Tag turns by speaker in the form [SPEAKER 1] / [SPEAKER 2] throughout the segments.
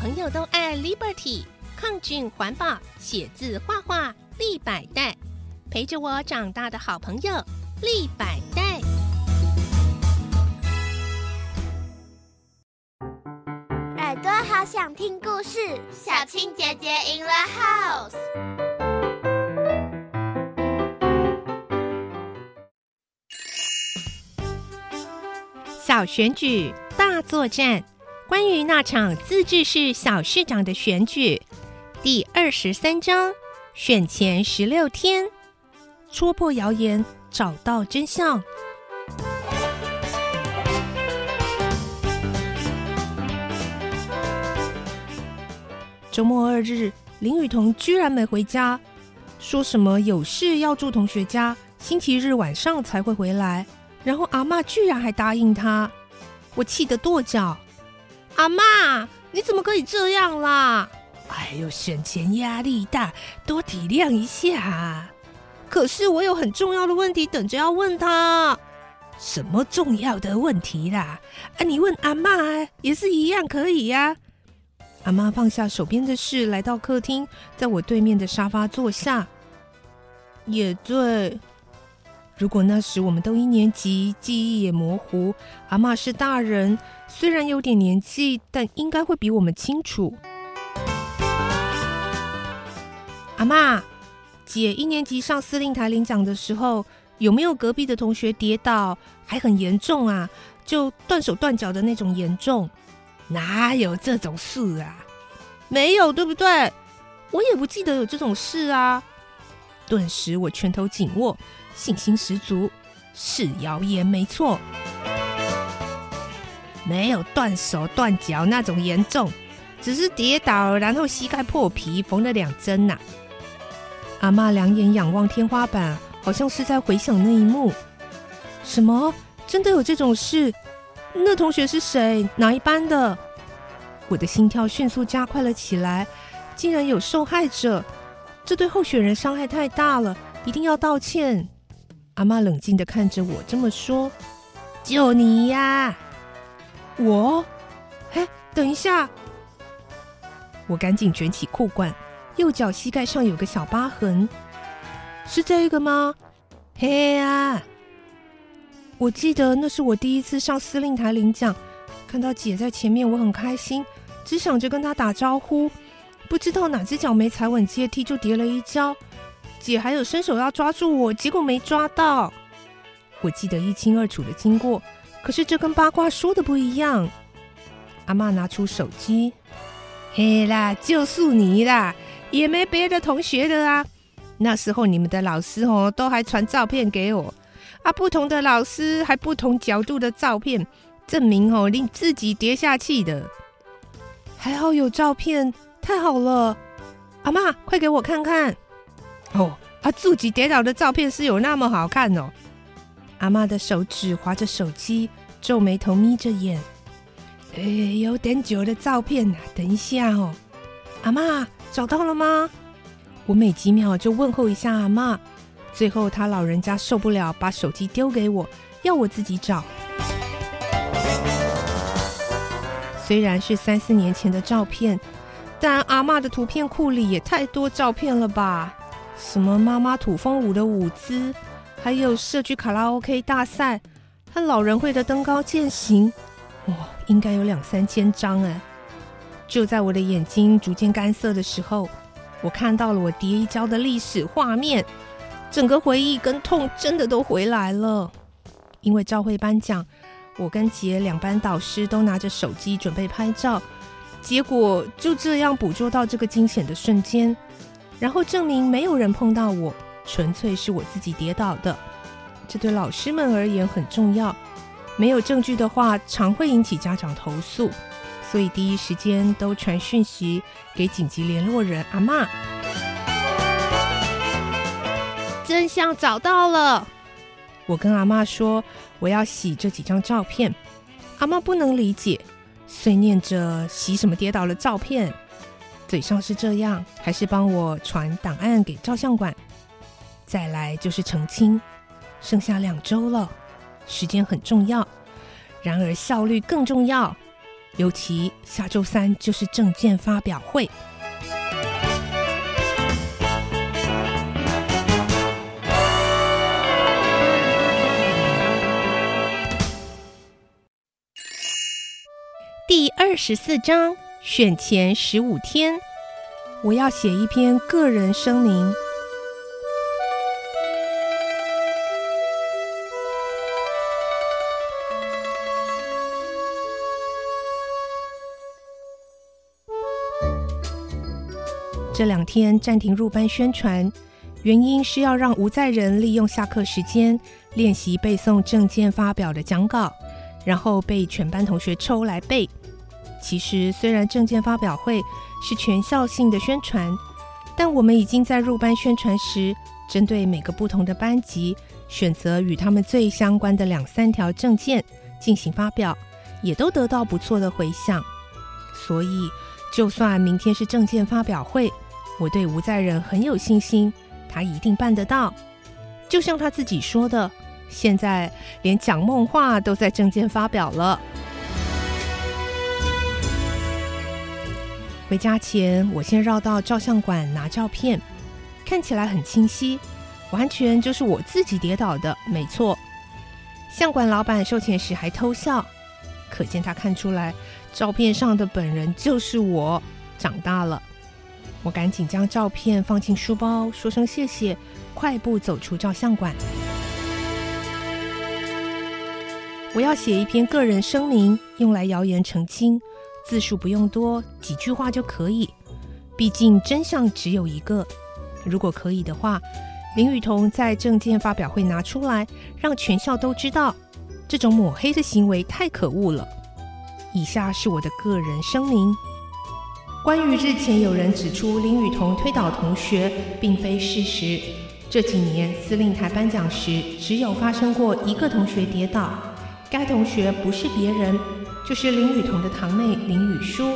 [SPEAKER 1] 朋友都爱 Liberty，抗菌环保，写字画画立百代，陪着我长大的好朋友立百代。
[SPEAKER 2] 耳朵好想听故事，
[SPEAKER 3] 小青姐姐 in the house。
[SPEAKER 1] 小选举大作战，关于那场自治市小市长的选举，第二十三章：选前十六天，戳破谣言，找到真相。周末二日，林雨桐居然没回家，说什么有事要住同学家，星期日晚上才会回来。然后阿妈居然还答应他，我气得跺脚。阿妈，你怎么可以这样啦？哎呦，选前压力大，多体谅一下。可是我有很重要的问题等着要问他。什么重要的问题啦？啊，你问阿妈也是一样可以呀。阿妈放下手边的事，来到客厅，在我对面的沙发坐下。也对。如果那时我们都一年级，记忆也模糊，阿妈是大人，虽然有点年纪，但应该会比我们清楚。阿妈，姐一年级上司令台领奖的时候，有没有隔壁的同学跌倒，还很严重啊？就断手断脚的那种严重？哪有这种事啊？没有，对不对？我也不记得有这种事啊。顿时我拳头紧握。信心十足，是谣言没错，没有断手断脚那种严重，只是跌倒，然后膝盖破皮，缝了两针呐。阿妈两眼仰望天花板，好像是在回想那一幕。什么？真的有这种事？那同学是谁？哪一班的？我的心跳迅速加快了起来。竟然有受害者，这对候选人伤害太大了，一定要道歉。阿妈冷静的看着我，这么说：“就你呀，我，哎，等一下！”我赶紧卷起裤管，右脚膝盖上有个小疤痕，是这个吗？嘿呀！我记得那是我第一次上司令台领奖，看到姐在前面，我很开心，只想着跟她打招呼，不知道哪只脚没踩稳阶梯就跌了一跤。姐还有伸手要抓住我，结果没抓到。我记得一清二楚的经过，可是这跟八卦说的不一样。阿妈拿出手机，嘿啦，就是你啦，也没别的同学的啊。那时候你们的老师哦，都还传照片给我啊，不同的老师还不同角度的照片，证明哦令自己跌下去的。还好有照片，太好了。阿妈，快给我看看。哦，他自己跌倒的照片是有那么好看哦？阿妈的手指划着手机，皱眉头，眯着眼。哎，有点久的照片呐，等一下哦。阿妈找到了吗？我每几秒就问候一下阿妈，最后他老人家受不了，把手机丢给我，要我自己找。虽然是三四年前的照片，但阿妈的图片库里也太多照片了吧？什么妈妈土风舞的舞姿，还有社区卡拉 OK 大赛和老人会的登高践行，哇，应该有两三千张哎！就在我的眼睛逐渐干涩的时候，我看到了我跌一跤的历史画面，整个回忆跟痛真的都回来了。因为召会颁奖，我跟杰两班导师都拿着手机准备拍照，结果就这样捕捉到这个惊险的瞬间。然后证明没有人碰到我，纯粹是我自己跌倒的。这对老师们而言很重要。没有证据的话，常会引起家长投诉，所以第一时间都传讯息给紧急联络人阿妈。真相找到了，我跟阿妈说我要洗这几张照片。阿妈不能理解，碎念着洗什么跌倒了照片。嘴上是这样，还是帮我传档案给照相馆？再来就是澄清，剩下两周了，时间很重要，然而效率更重要。尤其下周三就是证件发表会。二十四章选前十五天，我要写一篇个人声明。这两天暂停入班宣传，原因是要让无在人利用下课时间练习背诵证件发表的讲稿，然后被全班同学抽来背。其实，虽然证件发表会是全校性的宣传，但我们已经在入班宣传时，针对每个不同的班级，选择与他们最相关的两三条证件进行发表，也都得到不错的回响。所以，就算明天是证件发表会，我对吴在仁很有信心，他一定办得到。就像他自己说的，现在连讲梦话都在证件发表了。回家前，我先绕到照相馆拿照片，看起来很清晰，完全就是我自己跌倒的，没错。相馆老板收钱时还偷笑，可见他看出来照片上的本人就是我，长大了。我赶紧将照片放进书包，说声谢谢，快步走出照相馆。我要写一篇个人声明，用来谣言澄清，字数不用多，几句话就可以。毕竟真相只有一个。如果可以的话，林雨桐在证件发表会拿出来，让全校都知道，这种抹黑的行为太可恶了。以下是我的个人声明。关于日前有人指出林雨桐推倒同学，并非事实。这几年司令台颁奖时，只有发生过一个同学跌倒，该同学不是别人，就是林雨桐的堂妹林雨舒。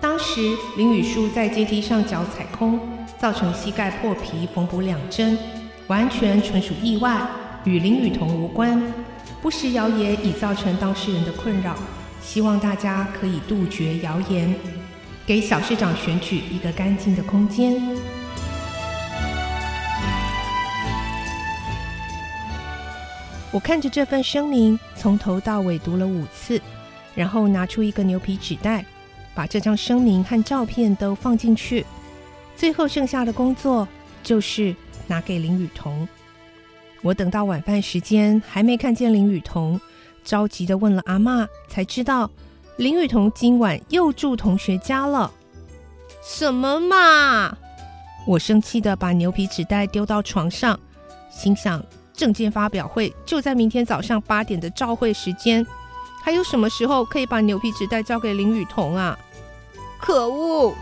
[SPEAKER 1] 当时林雨舒在阶梯上脚踩空，造成膝盖破皮，缝补两针，完全纯属意外，与林雨桐无关。不实谣言已造成当事人的困扰，希望大家可以杜绝谣言。给小市长选举一个干净的空间。我看着这份声明，从头到尾读了五次，然后拿出一个牛皮纸袋，把这张声明和照片都放进去。最后剩下的工作就是拿给林雨桐。我等到晚饭时间还没看见林雨桐，着急的问了阿妈，才知道。林雨桐今晚又住同学家了，什么嘛！我生气的把牛皮纸袋丢到床上，心想：证件发表会就在明天早上八点的召会时间，还有什么时候可以把牛皮纸袋交给林雨桐啊？可恶！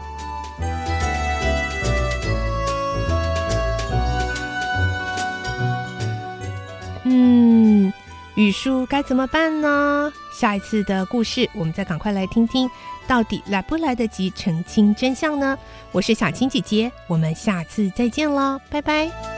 [SPEAKER 1] 嗯。雨叔该怎么办呢？下一次的故事，我们再赶快来听听，到底来不来得及澄清真相呢？我是小青姐姐，我们下次再见了，拜拜。